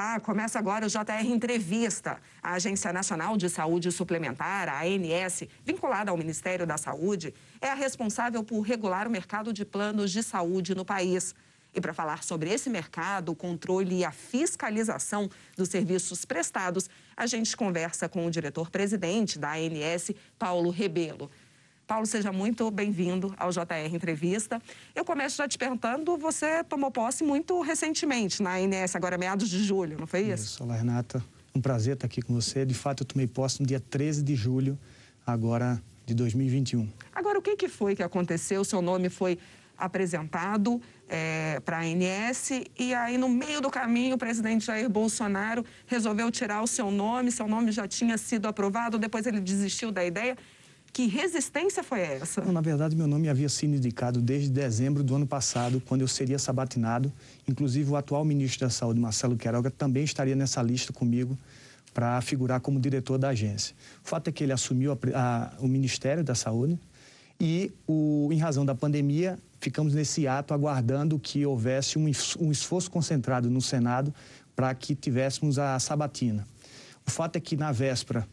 Olá, começa agora o JR Entrevista. A Agência Nacional de Saúde Suplementar, a ANS, vinculada ao Ministério da Saúde, é a responsável por regular o mercado de planos de saúde no país. E para falar sobre esse mercado, o controle e a fiscalização dos serviços prestados, a gente conversa com o diretor-presidente da ANS, Paulo Rebelo. Paulo, seja muito bem-vindo ao JR Entrevista. Eu começo já te perguntando, você tomou posse muito recentemente na ANS, agora meados de julho, não foi isso? Isso, olá Renata, um prazer estar aqui com você. De fato, eu tomei posse no dia 13 de julho, agora de 2021. Agora, o que, que foi que aconteceu? O seu nome foi apresentado é, para a ANS e aí no meio do caminho o presidente Jair Bolsonaro resolveu tirar o seu nome, seu nome já tinha sido aprovado, depois ele desistiu da ideia. Que resistência foi essa? Não, na verdade, meu nome havia sido indicado desde dezembro do ano passado, quando eu seria sabatinado. Inclusive, o atual ministro da Saúde, Marcelo Queiroga, também estaria nessa lista comigo para figurar como diretor da agência. O fato é que ele assumiu a, a, o Ministério da Saúde e, o, em razão da pandemia, ficamos nesse ato aguardando que houvesse um, um esforço concentrado no Senado para que tivéssemos a sabatina. O fato é que, na véspera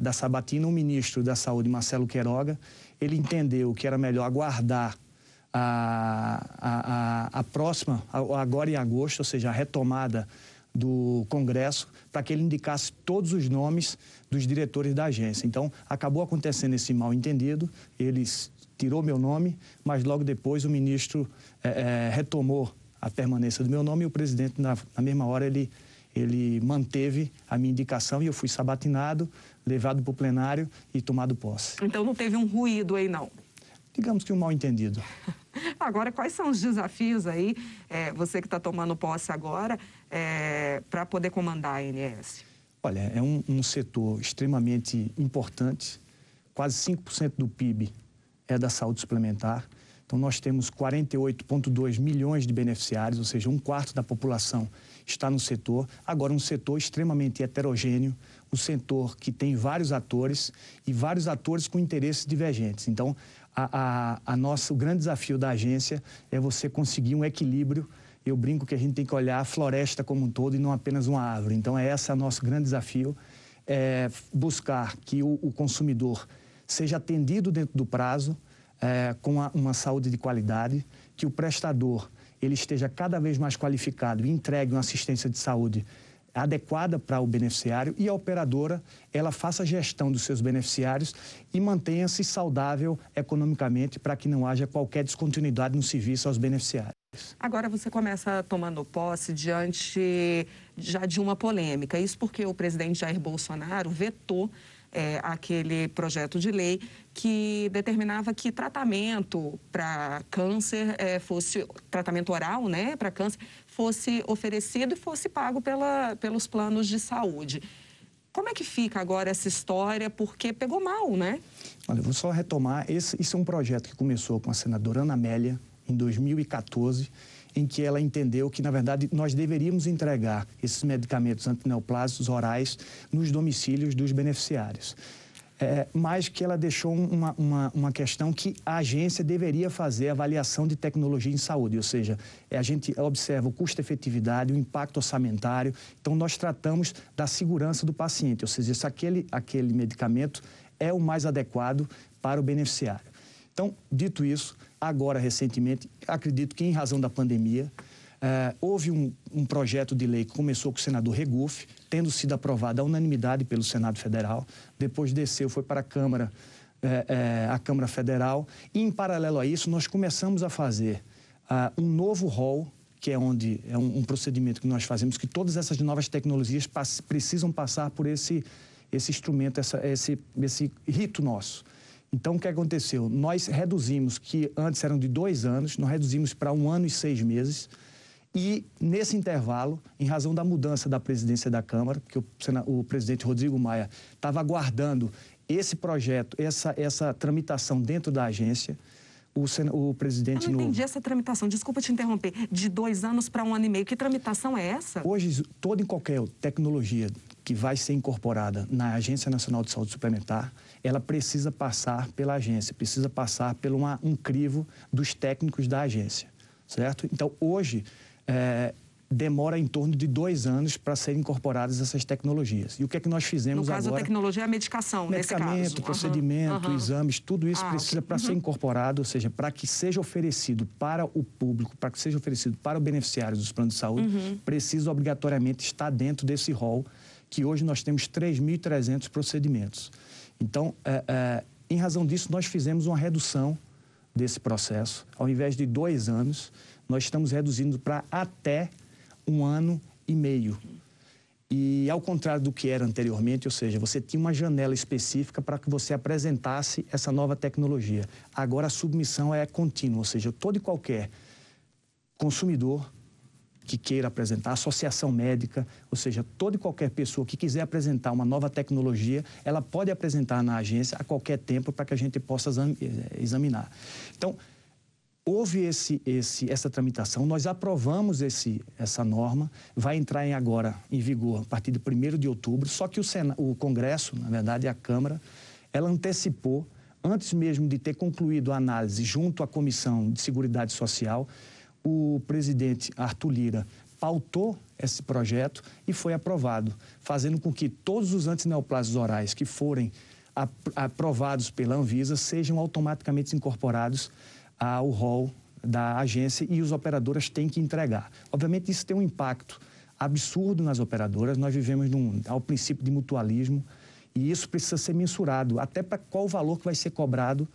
da Sabatina, o ministro da Saúde, Marcelo Queiroga, ele entendeu que era melhor aguardar a, a, a, próxima, agora em agosto, ou seja, a retomada do Congresso, para que ele indicasse todos os nomes dos diretores da agência. Então, acabou acontecendo esse mal entendido, eles tirou meu nome, mas logo depois o ministro é, é, retomou a permanência do meu nome e o presidente, na, na mesma hora, ele ele manteve a minha indicação e eu fui sabatinado, levado para o plenário e tomado posse. Então não teve um ruído aí, não? Digamos que um mal entendido. Agora, quais são os desafios aí, é, você que está tomando posse agora, é, para poder comandar a ANS? Olha, é um, um setor extremamente importante, quase 5% do PIB é da saúde suplementar. Então, nós temos 48,2 milhões de beneficiários, ou seja, um quarto da população está no setor. Agora, um setor extremamente heterogêneo, um setor que tem vários atores e vários atores com interesses divergentes. Então, a, a, a nossa, o grande desafio da agência é você conseguir um equilíbrio. Eu brinco que a gente tem que olhar a floresta como um todo e não apenas uma árvore. Então, é esse o nosso grande desafio, é buscar que o, o consumidor seja atendido dentro do prazo, é, com uma, uma saúde de qualidade, que o prestador ele esteja cada vez mais qualificado e entregue uma assistência de saúde adequada para o beneficiário e a operadora ela faça a gestão dos seus beneficiários e mantenha-se saudável economicamente para que não haja qualquer descontinuidade no serviço aos beneficiários. Agora você começa tomando posse diante já de uma polêmica. Isso porque o presidente Jair Bolsonaro vetou é, aquele projeto de lei que determinava que tratamento para câncer é, fosse tratamento oral, né, para câncer fosse oferecido e fosse pago pela, pelos planos de saúde. Como é que fica agora essa história? Porque pegou mal, né? Olha, vou só retomar. Esse é um projeto que começou com a senadora Ana Amélia em 2014 em que ela entendeu que, na verdade, nós deveríamos entregar esses medicamentos antineoplásicos orais nos domicílios dos beneficiários. É, mas que ela deixou uma, uma, uma, questão que a agência deveria fazer avaliação de tecnologia em saúde, ou seja, é, a gente observa o custo-efetividade, o impacto orçamentário, então nós tratamos da segurança do paciente, ou seja, se aquele, aquele medicamento é o mais adequado para o beneficiário. Então, dito isso, agora recentemente, acredito que em razão da pandemia, eh, houve um, um, projeto de lei que começou com o senador Regufe, tendo sido aprovado à unanimidade pelo Senado Federal, depois desceu, foi para a Câmara, eh, eh, a Câmara Federal, e em paralelo a isso, nós começamos a fazer ah, um novo rol que é onde é um, um, procedimento que nós fazemos, que todas essas novas tecnologias pass precisam passar por esse, esse instrumento, essa, esse, esse rito nosso. Então, o que aconteceu? Nós reduzimos, que antes eram de dois anos, nós reduzimos para um ano e seis meses. E, nesse intervalo, em razão da mudança da presidência da Câmara, porque o, o presidente Rodrigo Maia estava aguardando esse projeto, essa, essa tramitação dentro da agência, o, o presidente... Eu não entendi no... essa tramitação, desculpa te interromper, de dois anos para um ano e meio. Que tramitação é essa? Hoje, toda e qualquer tecnologia que vai ser incorporada na Agência Nacional de Saúde Suplementar, ela precisa passar pela agência, precisa passar por uma, um crivo dos técnicos da agência, certo? Então, hoje, é, demora em torno de dois anos para serem incorporadas essas tecnologias. E o que é que nós fizemos agora? No caso, agora? a tecnologia é a medicação, Medicamento, procedimento, uhum. exames, tudo isso ah, precisa para uhum. ser incorporado, ou seja, para que seja oferecido para o público, para que seja oferecido para o beneficiário dos planos de saúde, uhum. precisa obrigatoriamente estar dentro desse rol, que hoje nós temos 3.300 procedimentos. Então, é, é, em razão disso, nós fizemos uma redução desse processo. Ao invés de dois anos, nós estamos reduzindo para até um ano e meio. E ao contrário do que era anteriormente, ou seja, você tinha uma janela específica para que você apresentasse essa nova tecnologia. Agora a submissão é contínua, ou seja, todo e qualquer consumidor que queira apresentar, associação médica, ou seja, toda e qualquer pessoa que quiser apresentar uma nova tecnologia, ela pode apresentar na agência a qualquer tempo para que a gente possa examinar. Então, houve esse, esse, essa tramitação, nós aprovamos esse, essa norma, vai entrar em agora em vigor a partir de 1 de outubro, só que o, Sena, o Congresso, na verdade, a Câmara, ela antecipou, antes mesmo de ter concluído a análise junto à Comissão de Seguridade Social, o presidente Arthur Lira pautou esse projeto e foi aprovado, fazendo com que todos os antineoplásicos orais que forem aprovados pela Anvisa sejam automaticamente incorporados ao rol da agência e os operadoras têm que entregar. Obviamente, isso tem um impacto absurdo nas operadoras. Nós vivemos num, ao princípio de mutualismo e isso precisa ser mensurado, até para qual valor que vai ser cobrado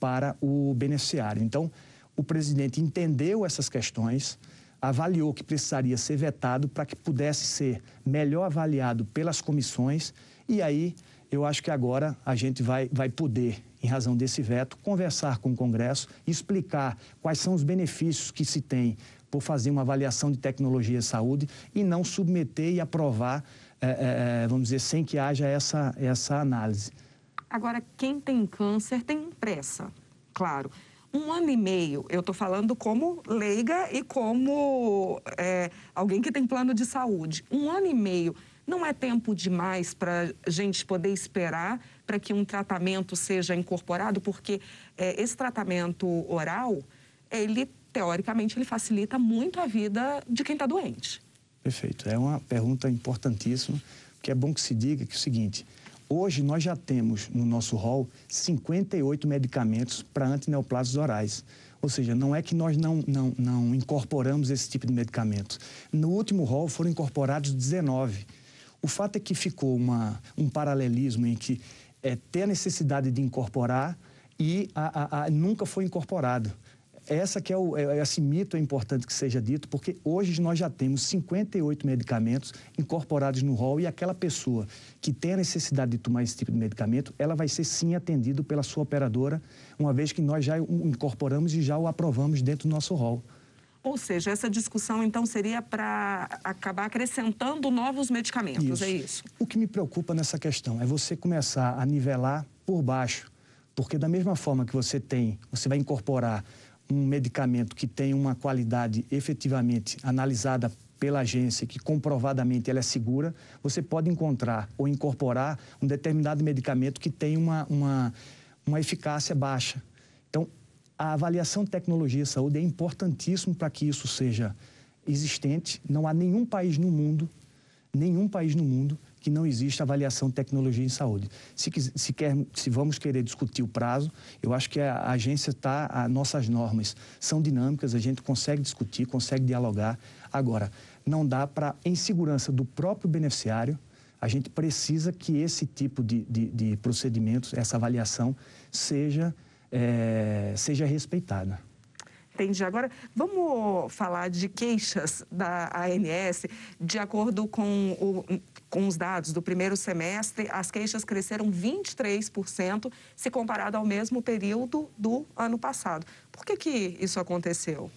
para o beneficiário. Então, o presidente entendeu essas questões, avaliou que precisaria ser vetado para que pudesse ser melhor avaliado pelas comissões e aí eu acho que agora a gente vai, vai poder em razão desse veto, conversar com o Congresso, explicar quais são os benefícios que se tem por fazer uma avaliação de tecnologia de saúde e não submeter e aprovar, é, é, vamos dizer, sem que haja essa, essa análise. Agora, quem tem câncer tem pressa, claro. Um ano e meio, eu estou falando como leiga e como é, alguém que tem plano de saúde. Um ano e meio não é tempo demais para a gente poder esperar para que um tratamento seja incorporado, porque é, esse tratamento oral, ele teoricamente ele facilita muito a vida de quem está doente. Perfeito. É uma pergunta importantíssima, que é bom que se diga que é o seguinte: hoje nós já temos no nosso rol 58 medicamentos para antineoplásicos orais. Ou seja, não é que nós não, não, não incorporamos esse tipo de medicamentos. No último rol foram incorporados 19. O fato é que ficou uma, um paralelismo em que é, ter a necessidade de incorporar e a, a, a, nunca foi incorporado. Essa que é, o, é, esse mito é importante que seja dito, porque hoje nós já temos 58 medicamentos incorporados no rol e aquela pessoa que tem a necessidade de tomar esse tipo de medicamento, ela vai ser sim atendida pela sua operadora, uma vez que nós já o incorporamos e já o aprovamos dentro do nosso rol. Ou seja, essa discussão então seria para acabar acrescentando novos medicamentos, isso. é isso? O que me preocupa nessa questão é você começar a nivelar por baixo, porque da mesma forma que você tem, você vai incorporar um medicamento que tem uma qualidade efetivamente analisada pela agência, que comprovadamente ela é segura, você pode encontrar ou incorporar um determinado medicamento que tem uma, uma, uma eficácia baixa. Então, a avaliação de tecnologia e saúde é importantíssimo para que isso seja existente. Não há nenhum país no mundo, nenhum país no mundo que não exista avaliação de tecnologia em saúde. Se, se, quer, se vamos querer discutir o prazo, eu acho que a, agência está, as nossas normas são dinâmicas, a gente consegue discutir, consegue dialogar. Agora, não dá para, em segurança do próprio beneficiário, a gente precisa que esse tipo de, de, de procedimentos, essa avaliação, seja é, seja respeitada. Entendi. Agora, vamos falar de queixas da ANS. De acordo com, o, com os dados do primeiro semestre, as queixas cresceram 23% se comparado ao mesmo período do ano passado. Por que, que isso aconteceu?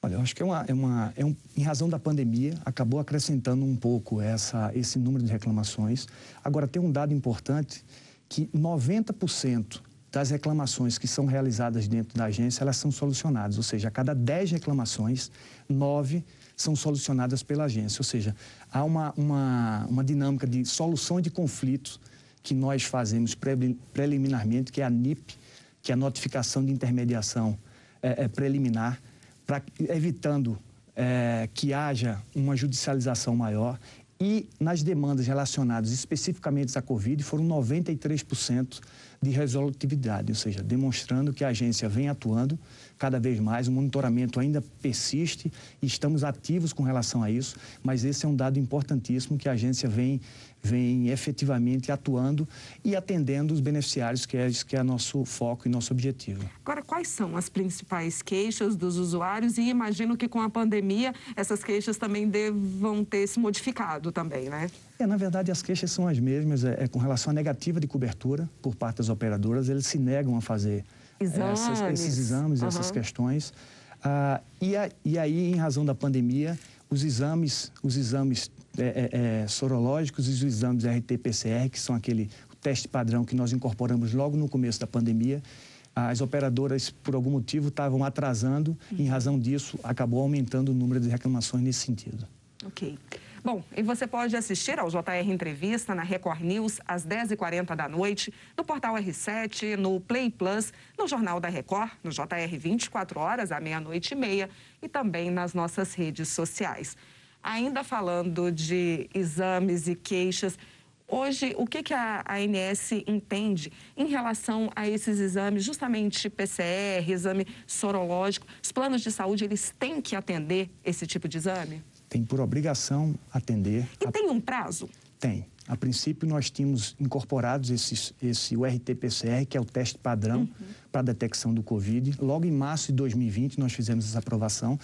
Olha, eu acho que é uma, é uma é um, em razão da pandemia, acabou acrescentando um pouco essa, esse número de reclamações. Agora, tem um dado importante que 90% das reclamações que são realizadas dentro da agência, elas são solucionadas. Ou seja, a cada 10 reclamações, 9 são solucionadas pela agência. Ou seja, há uma, uma, uma dinâmica de solução de conflitos que nós fazemos pre, preliminarmente, que é a NIP, que é a notificação de intermediação é, é, preliminar, pra, evitando é, que haja uma judicialização maior e nas demandas relacionadas especificamente à Covid foram 93% de resolutividade, ou seja, demonstrando que a agência vem atuando cada vez mais, o monitoramento ainda persiste e estamos ativos com relação a isso, mas esse é um dado importantíssimo que a agência vem, vem efetivamente atuando e atendendo os beneficiários, que é, que é nosso foco e nosso objetivo. Agora, quais são as principais queixas dos usuários? E imagino que com a pandemia essas queixas também devam ter se modificado também, né? É, na verdade, as queixas são as mesmas. É, é com relação à negativa de cobertura por parte das operadoras, eles se negam a fazer essas, esses exames, uhum. essas questões. Ah, e, a, e, aí, em razão da pandemia, os exames, os exames é, é, é sorológicos e os exames RT-PCR, que são aquele teste padrão que nós incorporamos logo no começo da pandemia, as operadoras, por algum motivo, estavam atrasando, uhum. e em razão disso, acabou aumentando o número de reclamações nesse sentido. Ok. Bom, e você pode assistir ao JR Entrevista na Record News às 10h40 da noite, no portal R7, no Play Plus, no Jornal da Record, no JR 24 horas, à meia-noite e meia, e também nas nossas redes sociais. Ainda falando de exames e queixas, Hoje, o que, que a ANS entende em relação a esses exames, justamente PCR, exame sorológico? Os planos de saúde, eles têm que atender esse tipo de exame? Tem por obrigação atender. E a... tem um prazo? Tem. A princípio, nós tínhamos incorporados esses, esse URT-PCR, que é o teste padrão uhum. para detecção do Covid. Logo em março de 2020, nós fizemos essa aprovação.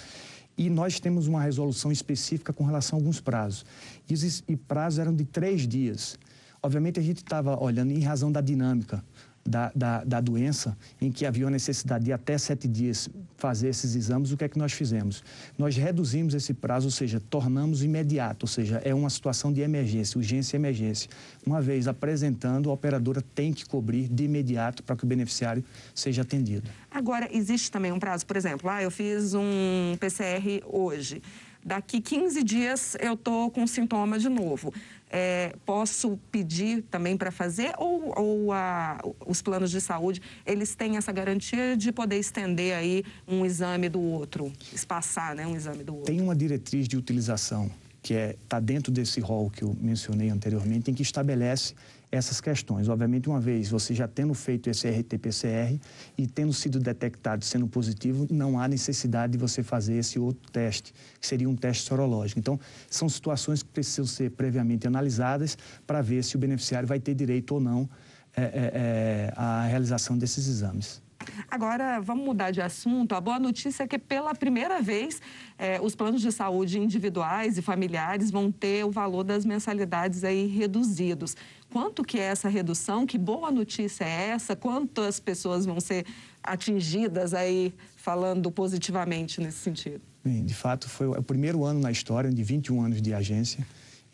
E nós temos uma resolução específica com relação a alguns prazos. E, e prazos eram de três dias. Obviamente, a gente estava olhando em razão da dinâmica da, da, da, doença, em que havia a necessidade de até sete dias fazer esses exames, o que é que nós fizemos? Nós reduzimos esse prazo, ou seja, tornamos imediato, ou seja, é uma situação de emergência, urgência e emergência. Uma vez apresentando, a operadora tem que cobrir de imediato para que o beneficiário seja atendido. Agora, existe também um prazo, por exemplo, ah, eu fiz um PCR hoje. Daqui 15 dias eu estou com sintoma de novo é, posso pedir também para fazer ou, ou a, os planos de saúde eles têm essa garantia de poder estender aí um exame do outro, espaçar né, um exame do outro? Tem uma diretriz de utilização que está é, tá dentro desse rol que eu mencionei anteriormente, em que estabelece essas questões. Obviamente, uma vez você já tendo feito esse RT-PCR e tendo sido detectado sendo positivo, não há necessidade de você fazer esse outro teste, que seria um teste sorológico. Então, são situações que precisam ser previamente analisadas para ver se o beneficiário vai ter direito ou não é, é, é, à realização desses exames. Agora, vamos mudar de assunto. A boa notícia é que, pela primeira vez, eh, os planos de saúde individuais e familiares vão ter o valor das mensalidades aí reduzidos. Quanto que é essa redução? Que boa notícia é essa? Quantas pessoas vão ser atingidas aí, falando positivamente nesse sentido? Bem, de fato, foi o primeiro ano na história, de 21 anos de agência,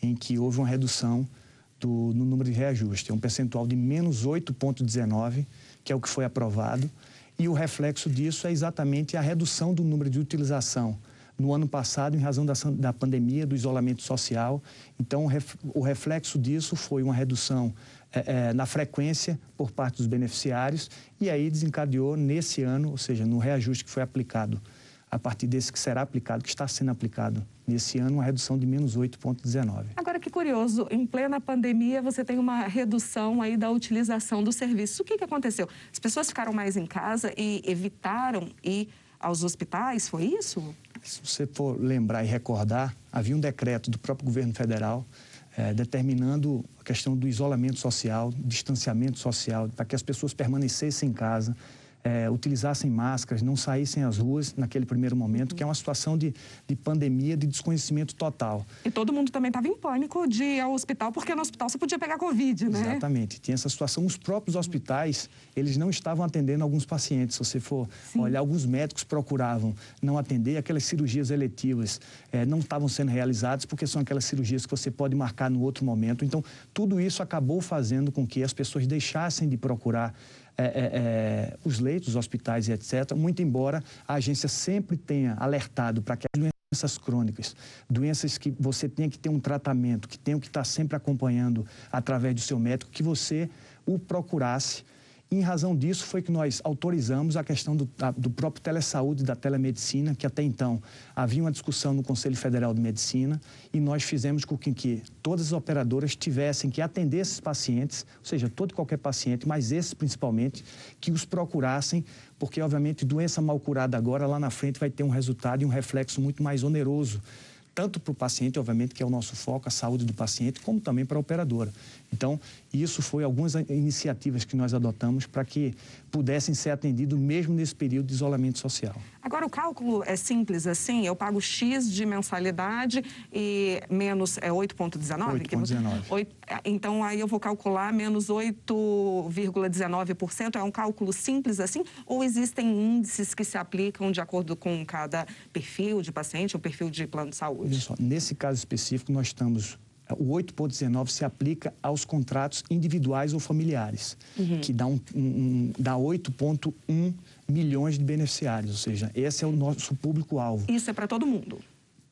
em que houve uma redução do, no número de reajuste. Um percentual de menos 8,19%, que é o que foi aprovado, e o reflexo disso é exatamente a redução do número de utilização no ano passado em razão da, da pandemia, do isolamento social. Então, o reflexo disso foi uma redução é, é, na frequência por parte dos beneficiários e aí desencadeou nesse ano, ou seja, no reajuste que foi aplicado a partir desse que será aplicado, que está sendo aplicado nesse ano, uma redução de menos 8,19. Agora, que curioso, em plena pandemia você tem uma redução aí da utilização do serviço. O que, que aconteceu? As pessoas ficaram mais em casa e evitaram ir aos hospitais, foi isso? Se você for lembrar e recordar, havia um decreto do próprio governo federal é, determinando a questão do isolamento social, distanciamento social, para que as pessoas permanecessem em casa, é, utilizassem máscaras, não saíssem às ruas naquele primeiro momento, que é uma situação de, de pandemia, de desconhecimento total. E todo mundo também estava em pânico de ir ao hospital, porque no hospital você podia pegar Covid, né? Exatamente. Tinha essa situação. Os próprios hospitais, eles não estavam atendendo alguns pacientes. Se você for Sim. olhar, alguns médicos procuravam não atender, aquelas cirurgias eletivas é, não estavam sendo realizadas, porque são aquelas cirurgias que você pode marcar no outro momento. Então, tudo isso acabou fazendo com que as pessoas deixassem de procurar é, é, é, os leitos, os hospitais e etc., muito embora a agência sempre tenha alertado para que as doenças crônicas, doenças que você tenha que ter um tratamento, que tenha que estar sempre acompanhando através do seu médico, que você o procurasse em razão disso foi que nós autorizamos a questão do, a, do próprio telesaúde, da telemedicina, que até então havia uma discussão no Conselho Federal de Medicina, e nós fizemos com que, que todas as operadoras tivessem que atender esses pacientes, ou seja, todo e qualquer paciente, mas esses principalmente, que os procurassem, porque obviamente doença mal curada agora, lá na frente, vai ter um resultado e um reflexo muito mais oneroso tanto para o paciente, obviamente, que é o nosso foco, a saúde do paciente, como também para a operadora. Então, isso foi algumas iniciativas que nós adotamos para que pudessem ser atendidos mesmo nesse período de isolamento social. Agora, o cálculo é simples assim? Eu pago X de mensalidade e menos é 8,19? 8,19. Então, aí eu vou calcular menos 8,19%. É um cálculo simples assim? Ou existem índices que se aplicam de acordo com cada perfil de paciente ou perfil de plano de saúde? Só, nesse caso específico, nós estamos o 8.19 se aplica aos contratos individuais ou familiares, uhum. que dá, um, um, dá 8.1 milhões de beneficiários, ou seja, esse é o nosso público-alvo. Isso é para todo mundo?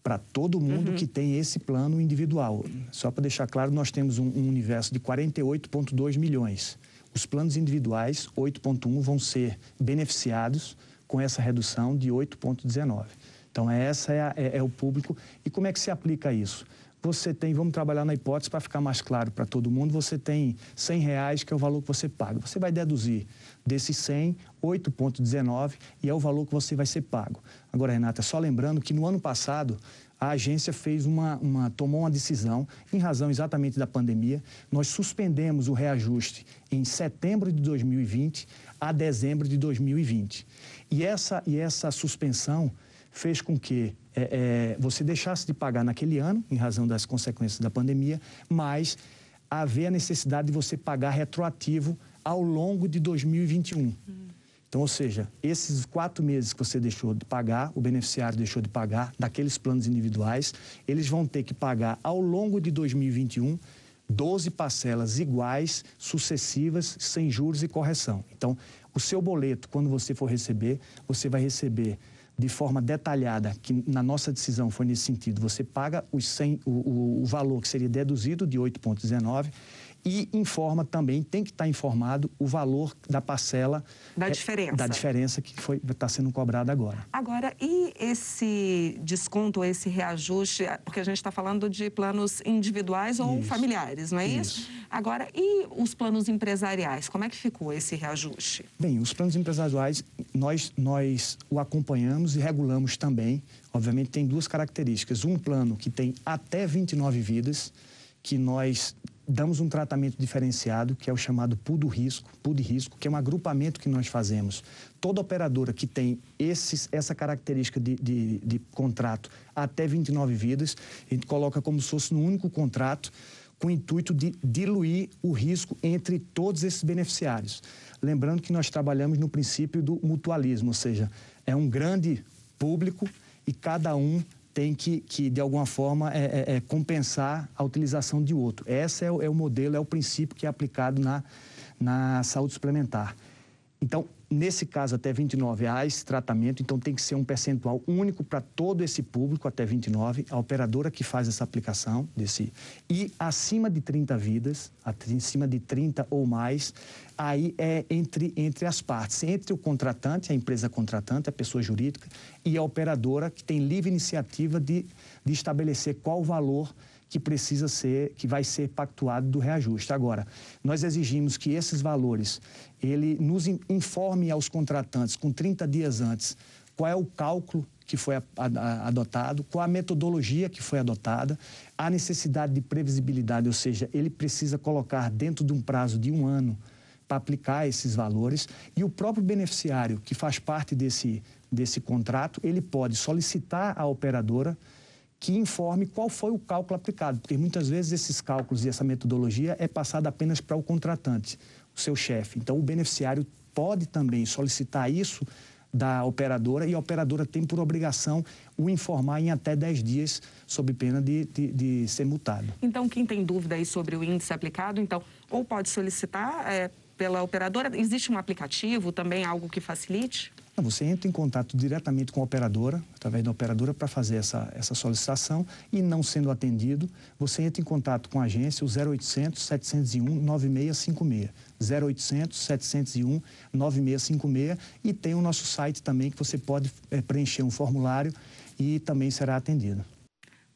Para todo mundo uhum. que tem esse plano individual. Só para deixar claro, nós temos um, um universo de 48,2 milhões. Os planos individuais, 8,1, vão ser beneficiados com essa redução de 8,19. Então, essa é, a, é, é o público. E como é que se aplica isso? Você tem, vamos trabalhar na hipótese para ficar mais claro para todo mundo, você tem 100 reais, que é o valor que você paga. Você vai deduzir desses 100, 8,19 e é o valor que você vai ser pago. Agora, Renata, só lembrando que no ano passado a agência fez uma, uma, tomou uma decisão, em razão exatamente da pandemia, nós suspendemos o reajuste em setembro de 2020 a dezembro de 2020. E essa, e essa suspensão fez com que é, é, você deixasse de pagar naquele ano, em razão das consequências da pandemia, mas haver a necessidade de você pagar retroativo ao longo de 2021. Hum. Então, ou seja, esses quatro meses que você deixou de pagar, o beneficiário deixou de pagar, daqueles planos individuais, eles vão ter que pagar ao longo de 2021 12 parcelas iguais, sucessivas, sem juros e correção. Então, o seu boleto, quando você for receber, você vai receber de forma detalhada, que na nossa decisão foi nesse sentido, você paga os 100, o, o, o valor que seria deduzido de 8,19 e informa também, tem que estar informado o valor da parcela. Da é, diferença. Da diferença que está sendo cobrada agora. Agora, e esse desconto, esse reajuste, porque a gente está falando de planos individuais ou isso. familiares, não é isso? isso? Agora, e os planos empresariais? Como é que ficou esse reajuste? Bem, os planos empresariais, nós, nós o acompanhamos e regulamos também. Obviamente, tem duas características. Um plano que tem até 29 vidas, que nós damos um tratamento diferenciado, que é o chamado pool do risco, pool de risco, que é um agrupamento que nós fazemos. Toda operadora que tem esses, essa característica de, de, de contrato até 29 vidas, a gente coloca como se fosse no único contrato, com o intuito de diluir o risco entre todos esses beneficiários. Lembrando que nós trabalhamos no princípio do mutualismo, ou seja, é um grande público e cada um tem que, que de alguma forma, é, é, é compensar a utilização de outro. Esse é o, é o modelo, é o princípio que é aplicado na, na saúde suplementar. Então, nesse caso, até 29 há esse tratamento, então tem que ser um percentual único para todo esse público, até 29, a operadora que faz essa aplicação desse. E acima de 30 vidas, acima de 30 ou mais, aí é entre, entre as partes, entre o contratante, a empresa contratante, a pessoa jurídica, e a operadora que tem livre iniciativa de, de estabelecer qual o valor que precisa ser, que vai ser pactuado do reajuste. Agora, nós exigimos que esses valores, ele nos informe aos contratantes com 30 dias antes qual é o cálculo que foi adotado, qual a metodologia que foi adotada, a necessidade de previsibilidade, ou seja, ele precisa colocar dentro de um prazo de um ano para aplicar esses valores e o próprio beneficiário que faz parte desse, desse contrato, ele pode solicitar à operadora que informe qual foi o cálculo aplicado, porque muitas vezes esses cálculos e essa metodologia é passada apenas para o contratante, o seu chefe. Então, o beneficiário pode também solicitar isso da operadora e a operadora tem por obrigação o informar em até 10 dias, sob pena de, de, de ser multado. Então, quem tem dúvida aí sobre o índice aplicado, então, ou pode solicitar é, pela operadora, existe um aplicativo também, algo que facilite? Você entra em contato diretamente com a operadora, através da operadora, para fazer essa, essa solicitação e não sendo atendido, você entra em contato com a agência, o 0800 701 9656. 0800 701 9656 e tem o nosso site também que você pode é, preencher um formulário e também será atendido.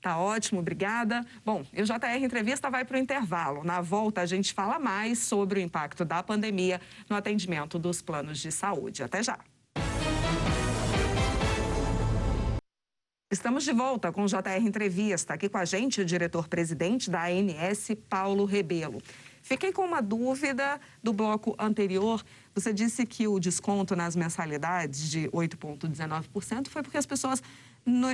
Tá ótimo, obrigada. Bom, o JR Entrevista vai para o intervalo. Na volta, a gente fala mais sobre o impacto da pandemia no atendimento dos planos de saúde. Até já. Estamos de volta com o JR Entrevista. Aqui com a gente o diretor-presidente da ANS, Paulo Rebelo. Fiquei com uma dúvida do bloco anterior. Você disse que o desconto nas mensalidades de 8,19% foi porque as pessoas,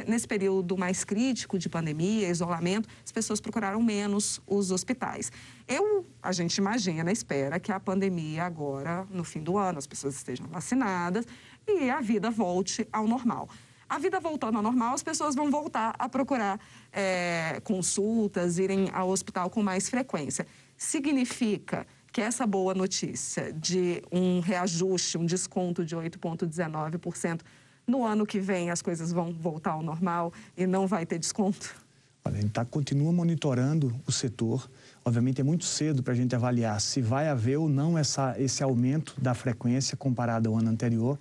nesse período mais crítico de pandemia, isolamento, as pessoas procuraram menos os hospitais. Eu, a gente imagina, espera que a pandemia agora, no fim do ano, as pessoas estejam vacinadas e a vida volte ao normal a vida voltando ao normal, as pessoas vão voltar a procurar é, consultas, irem ao hospital com mais frequência. Significa que essa boa notícia de um reajuste, um desconto de 8,19%, no ano que vem as coisas vão voltar ao normal e não vai ter desconto? Olha, a gente tá, continua monitorando o setor. Obviamente é muito cedo para a gente avaliar se vai haver ou não essa, esse aumento da frequência comparado ao ano anterior,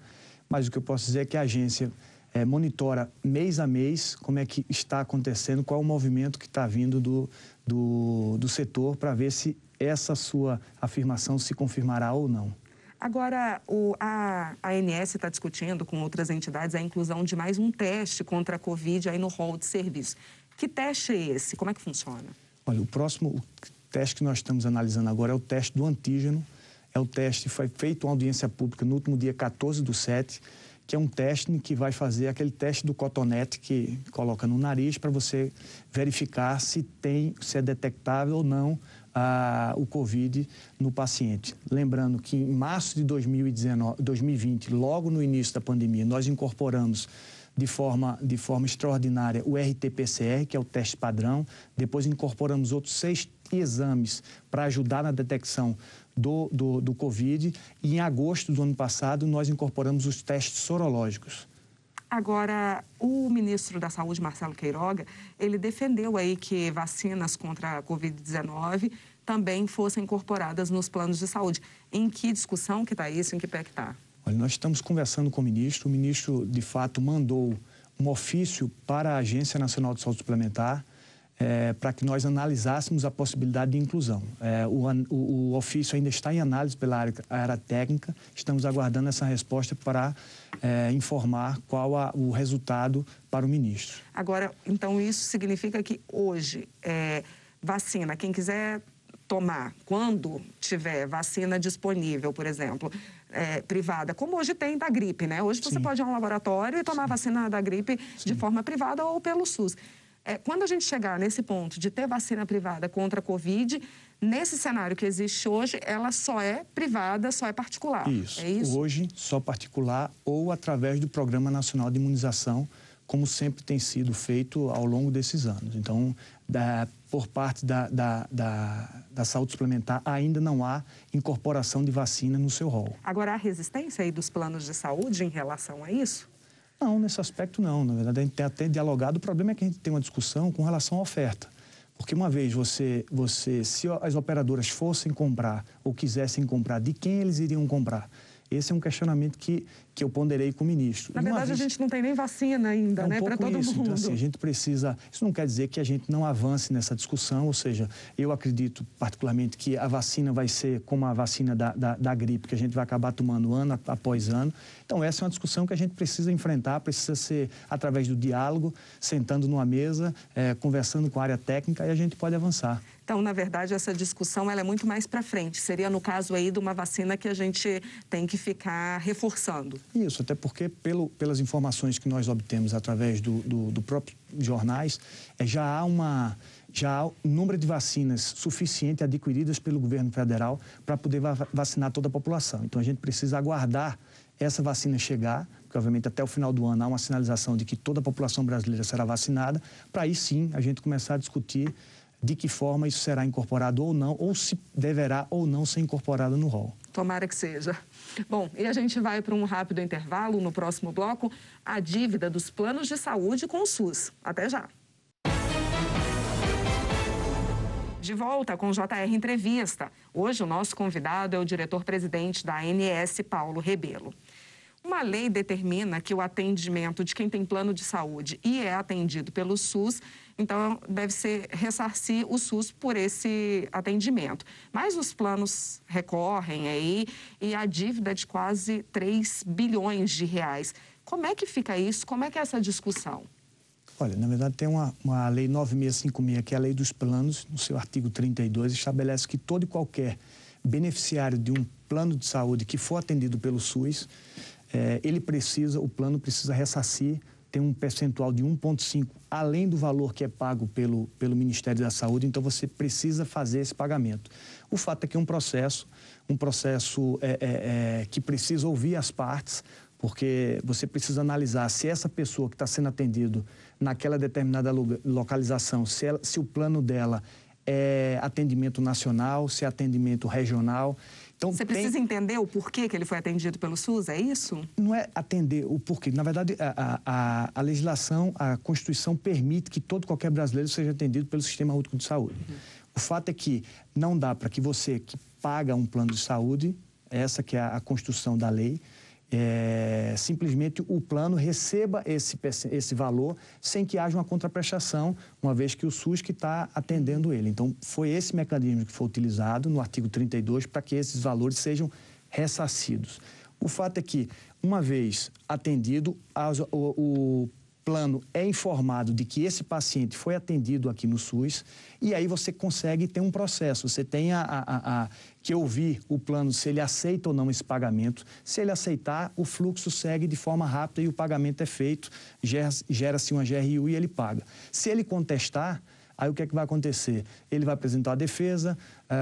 mas o que eu posso dizer é que a agência é, monitora mês a mês como é que está acontecendo, qual o movimento que está vindo do, do, do setor para ver se essa sua afirmação se confirmará ou não. Agora, o, a ANS está discutindo com outras entidades a inclusão de mais um teste contra a Covid aí no rol de serviço. Que teste é esse? Como é que funciona? Olha, o próximo teste que nós estamos analisando agora é o teste do antígeno. É o teste, foi feito uma audiência pública no último dia 14 do 7 que é um teste que vai fazer aquele teste do cotonete que coloca no nariz para você verificar se tem, se é detectável ou não ah, o Covid no paciente. Lembrando que em março de 2019, 2020, logo no início da pandemia, nós incorporamos de forma, de forma extraordinária o RT-PCR, que é o teste padrão. Depois incorporamos outros seis exames para ajudar na detecção do, do, do Covid. E em agosto do ano passado, nós incorporamos os testes sorológicos. Agora, o ministro da Saúde, Marcelo Queiroga, ele defendeu aí que vacinas contra a Covid-19 também fossem incorporadas nos planos de saúde. Em que discussão que está isso? Em que pé que está? Olha, nós estamos conversando com o ministro. O ministro, de fato, mandou um ofício para a Agência Nacional de Saúde Suplementar é, para que nós analisássemos a possibilidade de inclusão. É, o, o, o, ofício ainda está em análise pela área, área técnica, estamos aguardando essa resposta para é, informar qual a, o resultado para o ministro. Agora, então, isso significa que hoje, é, vacina, quem quiser tomar, quando tiver vacina disponível, por exemplo, é, privada, como hoje tem da gripe, né? Hoje Sim. você pode ir a um laboratório e tomar Sim. vacina da gripe Sim. de forma privada ou pelo SUS. É, quando a gente chegar nesse ponto de ter vacina privada contra a Covid, nesse cenário que existe hoje, ela só é privada, só é particular. Isso. É isso? Hoje, só particular ou através do Programa Nacional de Imunização, como sempre tem sido feito ao longo desses anos. Então, da, por parte da, da, da, da, saúde suplementar, ainda não há incorporação de vacina no seu rol. Agora, há resistência aí dos planos de saúde em relação a isso? Não, nesse aspecto não. Na verdade, a gente tem até dialogado. O problema é que a gente tem uma discussão com relação à oferta. Porque uma vez você, você, se as operadoras fossem comprar ou quisessem comprar, de quem eles iriam comprar? Esse é um questionamento que, que eu ponderei com o ministro. Na verdade, vez... a gente não tem nem vacina ainda, é um né, para todo isso. mundo. Então, assim, a gente precisa. Isso não quer dizer que a gente não avance nessa discussão, ou seja, eu acredito particularmente que a vacina vai ser como a vacina da, da, da gripe, que a gente vai acabar tomando ano após ano. Então, essa é uma discussão que a gente precisa enfrentar, precisa ser através do diálogo, sentando numa mesa, é, conversando com a área técnica e a gente pode avançar. Então, na verdade, essa discussão ela é muito mais para frente. Seria no caso aí de uma vacina que a gente tem que ficar reforçando. Isso, até porque pelo, pelas informações que nós obtemos através do, do, do próprio jornais, é, já há uma já há um número de vacinas suficiente adquiridas pelo governo federal para poder vacinar toda a população. Então a gente precisa aguardar essa vacina chegar, porque obviamente até o final do ano há uma sinalização de que toda a população brasileira será vacinada, para aí sim a gente começar a discutir de que forma isso será incorporado ou não, ou se deverá ou não ser incorporado no rol. Tomara que seja. Bom, e a gente vai para um rápido intervalo no próximo bloco, a dívida dos planos de saúde com o SUS. Até já. De volta com JR Entrevista. Hoje o nosso convidado é o diretor-presidente da ANS, Paulo Rebelo. Uma lei determina que o atendimento de quem tem plano de saúde e é atendido pelo SUS, então deve ser ressarcir o SUS por esse atendimento. Mas os planos recorrem aí e a dívida é de quase 3 bilhões de reais. Como é que fica isso? Como é que é essa discussão? Olha, na verdade tem uma, uma lei 9656, que é a lei dos planos, no seu artigo 32, estabelece que todo e qualquer beneficiário de um plano de saúde que for atendido pelo SUS, é, ele precisa, o plano precisa ressarcir, tem um percentual de 1,5 além do valor que é pago pelo, pelo Ministério da Saúde, então você precisa fazer esse pagamento. O fato é que é um processo, um processo é, é, é que precisa ouvir as partes, porque você precisa analisar se essa pessoa que está sendo atendido naquela determinada localização, se, ela, se o plano dela é atendimento nacional, se é atendimento regional. Então, Você precisa tem... entender o porquê que ele foi atendido pelo SUS, é isso? Não é atender o porquê. Na verdade, a, a, a legislação, a Constituição permite que todo qualquer brasileiro seja atendido pelo Sistema Único de Saúde. Uhum. O fato é que não dá para que você que paga um plano de saúde, essa que é a, a construção da lei, é, simplesmente o plano receba esse, esse valor sem que haja uma contraprestação, uma vez que o SUS que está atendendo ele. Então, foi esse mecanismo que foi utilizado no artigo 32 para que esses valores sejam ressarcidos. O fato é que, uma vez atendido, o, o plano é informado de que esse paciente foi atendido aqui no SUS e aí você consegue ter um processo. Você tem a, a, a, que ouvir o plano se ele aceita ou não esse pagamento. Se ele aceitar, o fluxo segue de forma rápida e o pagamento é feito, gera-se gera uma GRU e ele paga. Se ele contestar, Aí o que é que vai acontecer? Ele vai apresentar a defesa, eh,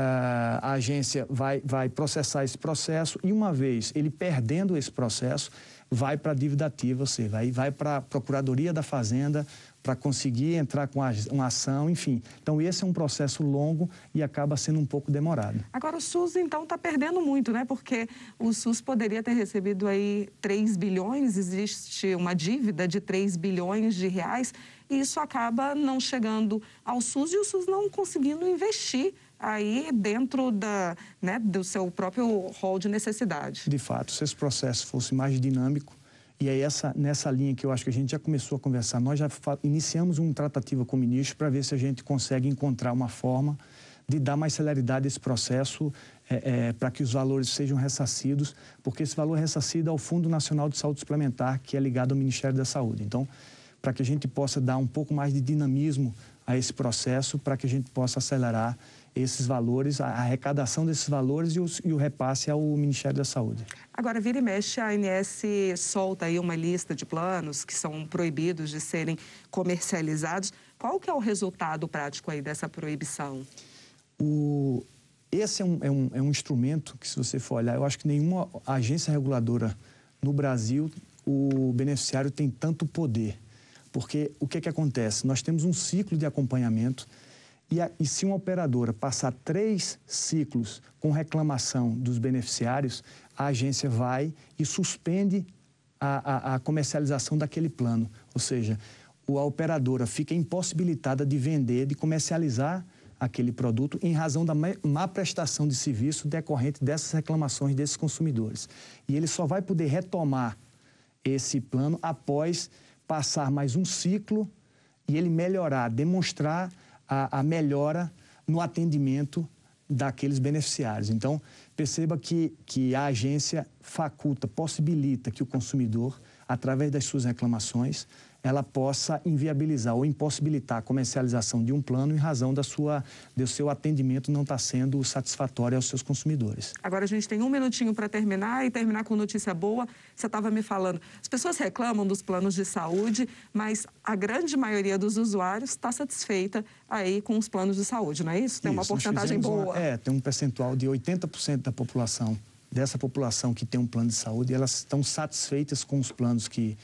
a agência vai, vai processar esse processo e uma vez ele perdendo esse processo, vai para a dívida ativa, você vai, vai para a Procuradoria da Fazenda para conseguir entrar com uma ação, enfim. Então, esse é um processo longo e acaba sendo um pouco demorado. Agora, o SUS, então, está perdendo muito, né? Porque o SUS poderia ter recebido aí 3 bilhões, existe uma dívida de 3 bilhões de reais, e isso acaba não chegando ao SUS e o SUS não conseguindo investir aí dentro da, né, do seu próprio rol de necessidade. De fato, se esse processo fosse mais dinâmico, e aí essa, nessa linha que eu acho que a gente já começou a conversar, nós já iniciamos uma tratativa com o ministro para ver se a gente consegue encontrar uma forma de dar mais celeridade a esse processo é, é, para que os valores sejam ressarcidos, porque esse valor é ressarcido ao Fundo Nacional de Saúde Suplementar, que é ligado ao Ministério da Saúde. Então, para que a gente possa dar um pouco mais de dinamismo a esse processo, para que a gente possa acelerar esses valores, a arrecadação desses valores e, os, e, o repasse ao Ministério da Saúde. Agora, vira e mexe, a ANS solta aí uma lista de planos que são proibidos de serem comercializados. Qual que é o resultado prático aí dessa proibição? O, esse é um, é, um, é um instrumento que, se você for olhar, eu acho que nenhuma agência reguladora no Brasil, o beneficiário tem tanto poder. Porque o que, que acontece? Nós temos um ciclo de acompanhamento e, a, e, se uma operadora passar três ciclos com reclamação dos beneficiários, a agência vai e suspende a, a, a comercialização daquele plano. Ou seja, a operadora fica impossibilitada de vender, de comercializar aquele produto em razão da má prestação de serviço decorrente dessas reclamações desses consumidores. E ele só vai poder retomar esse plano após passar mais um ciclo e ele melhorar, demonstrar a, a melhora no atendimento daqueles beneficiários. Então, perceba que, que a agência faculta, possibilita que o consumidor, através das suas reclamações, ela possa inviabilizar ou impossibilitar a comercialização de um plano em razão da sua, do seu atendimento não estar tá sendo satisfatório aos seus consumidores. Agora a gente tem um minutinho para terminar e terminar com notícia boa. Você estava me falando, as pessoas reclamam dos planos de saúde, mas a grande maioria dos usuários está satisfeita aí com os planos de saúde, não é isso? Tem isso, uma porcentagem boa. Uma, é, tem um percentual de 80% da população, dessa população que tem um plano de saúde, elas estão satisfeitas com os planos que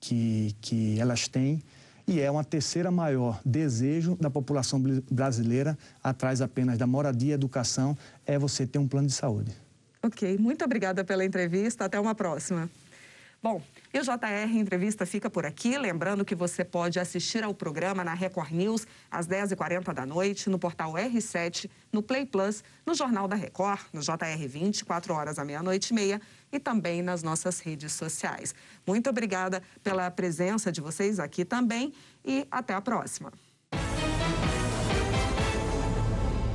que, que elas têm. e é uma terceira maior desejo da população brasileira, atrás apenas da moradia e educação, é você ter um plano de saúde. Ok, muito obrigada pela entrevista. Até uma próxima. Bom, e o JR Entrevista fica por aqui. Lembrando que você pode assistir ao programa na Record News às 10h40 da noite, no portal R7, no Play Plus, no Jornal da Record, no JR 20, 4 horas à meia-noite e meia e também nas nossas redes sociais. Muito obrigada pela presença de vocês aqui também e até a próxima.